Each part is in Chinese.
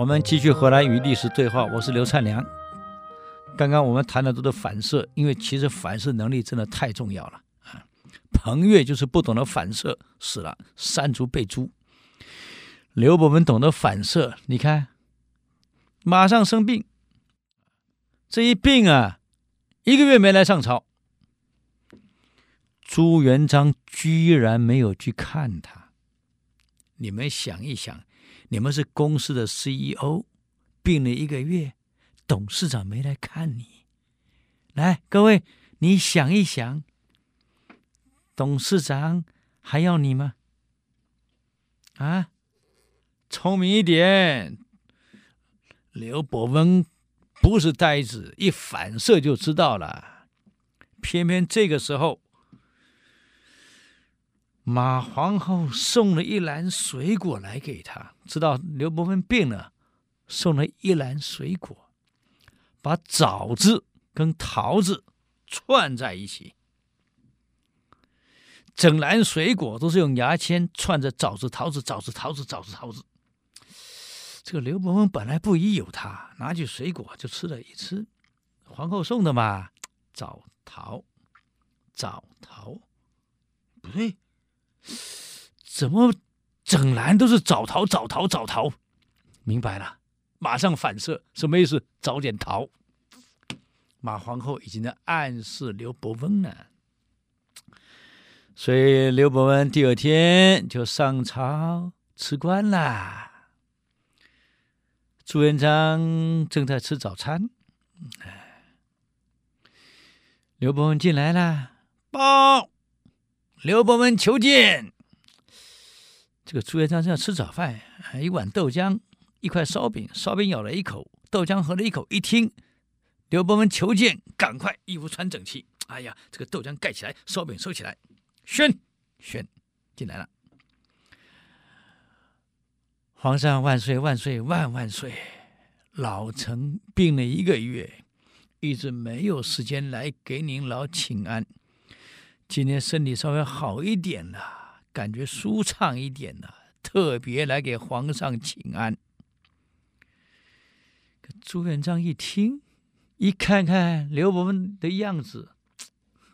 我们继续回来与历史对话。我是刘灿良。刚刚我们谈的都是反射，因为其实反射能力真的太重要了啊！彭越就是不懂得反射，死了，山竹被诛。刘伯温懂得反射，你看，马上生病。这一病啊，一个月没来上朝。朱元璋居然没有去看他。你们想一想，你们是公司的 CEO，病了一个月，董事长没来看你。来，各位，你想一想，董事长还要你吗？啊，聪明一点。刘伯温不是呆子，一反射就知道了。偏偏这个时候。马皇后送了一篮水果来给他，知道刘伯温病了，送了一篮水果，把枣子跟桃子串在一起，整篮水果都是用牙签串着枣子、桃子、枣子、桃子、枣子、桃子。这个刘伯温本来不疑有他，拿起水果就吃了一吃，皇后送的嘛，枣桃，枣桃，不对。怎么整篮都是早逃早逃早逃？明白了，马上反射，什么意思？早点逃。马皇后已经在暗示刘伯温了，所以刘伯温第二天就上朝辞官了。朱元璋正在吃早餐，刘伯温进来了，报。刘伯温求见。这个朱元璋正要吃早饭，一碗豆浆，一块烧饼，烧饼咬了一口，豆浆喝了一口。一听刘伯温求见，赶快衣服穿整齐。哎呀，这个豆浆盖起来，烧饼收起来。宣宣进来了。皇上万岁万岁万万岁！老臣病了一个月，一直没有时间来给您老请安。今天身体稍微好一点了，感觉舒畅一点了，特别来给皇上请安。朱元璋一听，一看看刘伯温的样子，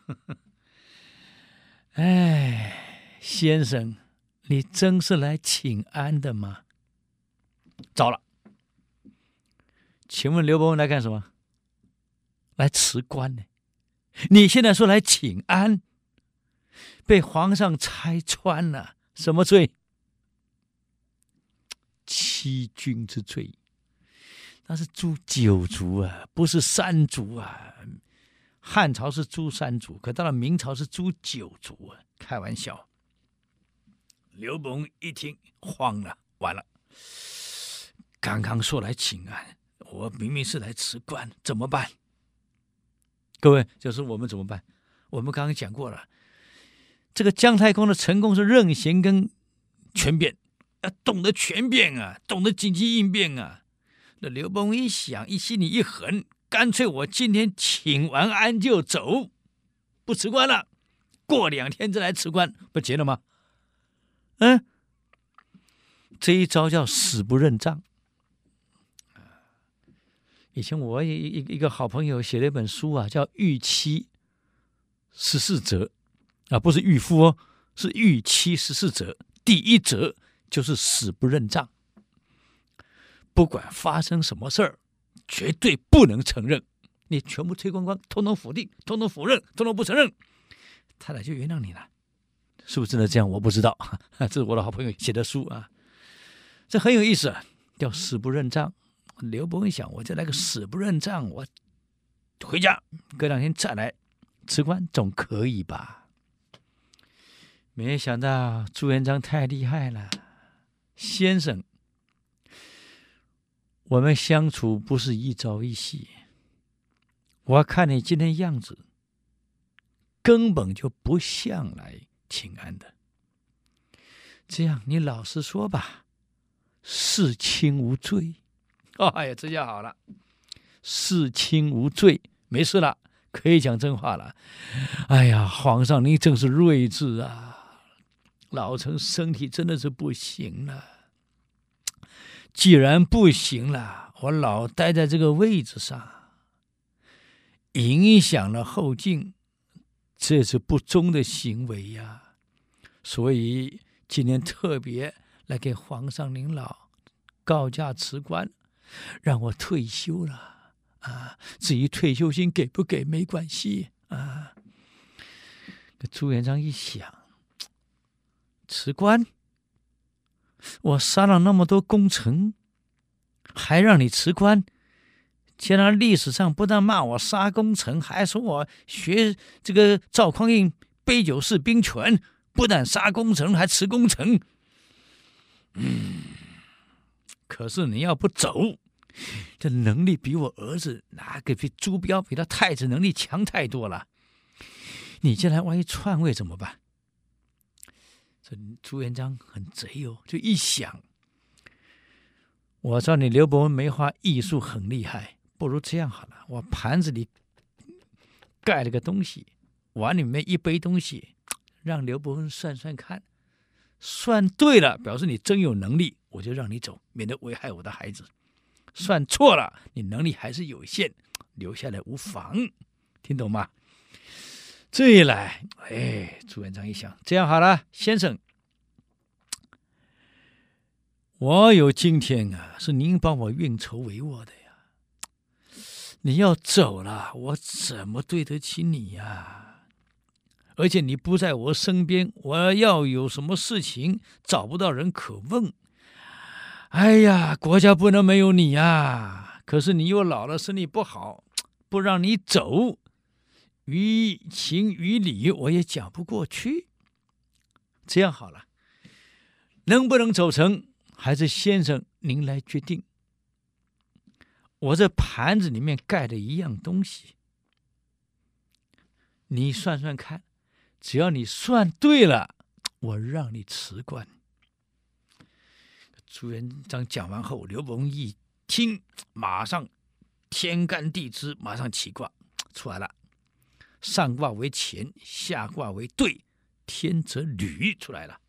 哎，先生，你真是来请安的吗？糟了，请问刘伯温来干什么？来辞官呢？你现在说来请安？被皇上拆穿了，什么罪？欺君之罪。那是诛九族啊，不是三族啊。汉朝是诛三族，可到了明朝是诛九族啊！开玩笑。刘伯温一听慌了，完了。刚刚说来请安，我明明是来辞官，怎么办？各位，就是我们怎么办？我们刚刚讲过了。这个姜太公的成功是任贤跟权变，啊，懂得权变啊，懂得紧急应变啊。那刘邦一想，一心里一横，干脆我今天请完安就走，不辞官了，过两天再来辞官，不结了吗？嗯，这一招叫死不认账。以前我一一一个好朋友写了一本书啊，叫《预期十四则》。啊，不是驭夫哦，是预期十四则。第一则就是死不认账，不管发生什么事儿，绝对不能承认，你全部推光光，通通否定，通通否认，通通不承认，他俩就原谅你了，是不是真的这样？我不知道，这是我的好朋友写的书啊，这很有意思，叫死不认账。刘伯温想，我再来个死不认账，我回家，隔两天再来辞官，总可以吧？没想到朱元璋太厉害了，先生，我们相处不是一朝一夕。我看你今天样子，根本就不像来请安的。这样，你老实说吧，事轻无罪。哦，哎呀，这下好了，事轻无罪，没事了，可以讲真话了。哎呀，皇上，您真是睿智啊！老臣身体真的是不行了，既然不行了，我老待在这个位置上，影响了后进，这是不忠的行为呀。所以今天特别来给皇上您老告假辞官，让我退休了啊。至于退休金给不给没关系啊。朱元璋一想，辞官。我杀了那么多功臣，还让你辞官？既然历史上不但骂我杀功臣，还说我学这个赵匡胤杯酒释兵权，不但杀功臣，还辞功臣。嗯，可是你要不走，这能力比我儿子哪个比朱标比他太子能力强太多了？你将来万一篡位怎么办？这朱元璋很贼哦，就一想，我知道你刘伯温梅花易数很厉害，不如这样好了，我盘子里盖了个东西，碗里面一杯东西，让刘伯温算算看，算对了，表示你真有能力，我就让你走，免得危害我的孩子；算错了，你能力还是有限，留下来无妨，听懂吗？这一来，哎，朱元璋一想，这样好了，先生，我有今天啊，是您帮我运筹帷幄的呀。你要走了，我怎么对得起你呀？而且你不在我身边，我要有什么事情找不到人可问。哎呀，国家不能没有你呀！可是你又老了，身体不好，不让你走。于情于理，我也讲不过去。这样好了，能不能走成，还是先生您来决定。我这盘子里面盖的一样东西，你算算看，只要你算对了，我让你辞官。朱元璋讲完后，刘伯温一听，马上天干地支，马上起卦出来了。上卦为乾，下卦为兑，天泽履出来了。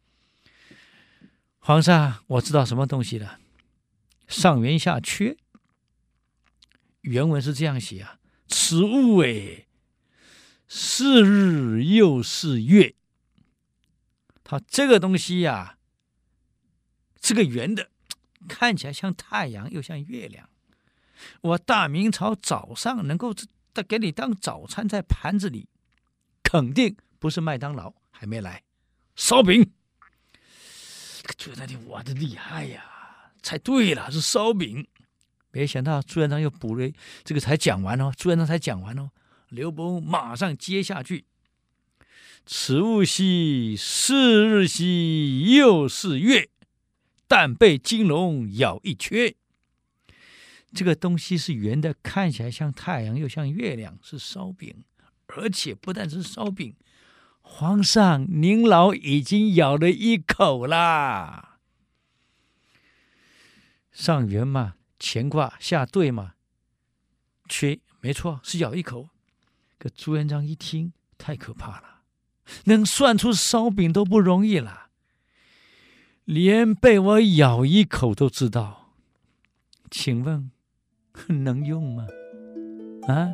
皇上，我知道什么东西了。上圆下缺，原文是这样写啊：此物诶，是日又是月。它这个东西呀、啊，这个圆的，看起来像太阳又像月亮。我大明朝早上能够。他给你当早餐在盘子里，肯定不是麦当劳，还没来烧饼。朱元璋，我的厉害呀！猜对了，是烧饼。没想到朱元璋又补了，这个才讲完哦。朱元璋才讲完哦，刘伯温马上接下去：此物兮，是日兮，又是月，但被金龙咬一缺。这个东西是圆的，看起来像太阳又像月亮，是烧饼，而且不但是烧饼，皇上您老已经咬了一口啦。上圆嘛，乾卦下兑嘛，缺没错，是咬一口。可朱元璋一听，太可怕了，能算出烧饼都不容易了，连被我咬一口都知道，请问？能用吗？啊？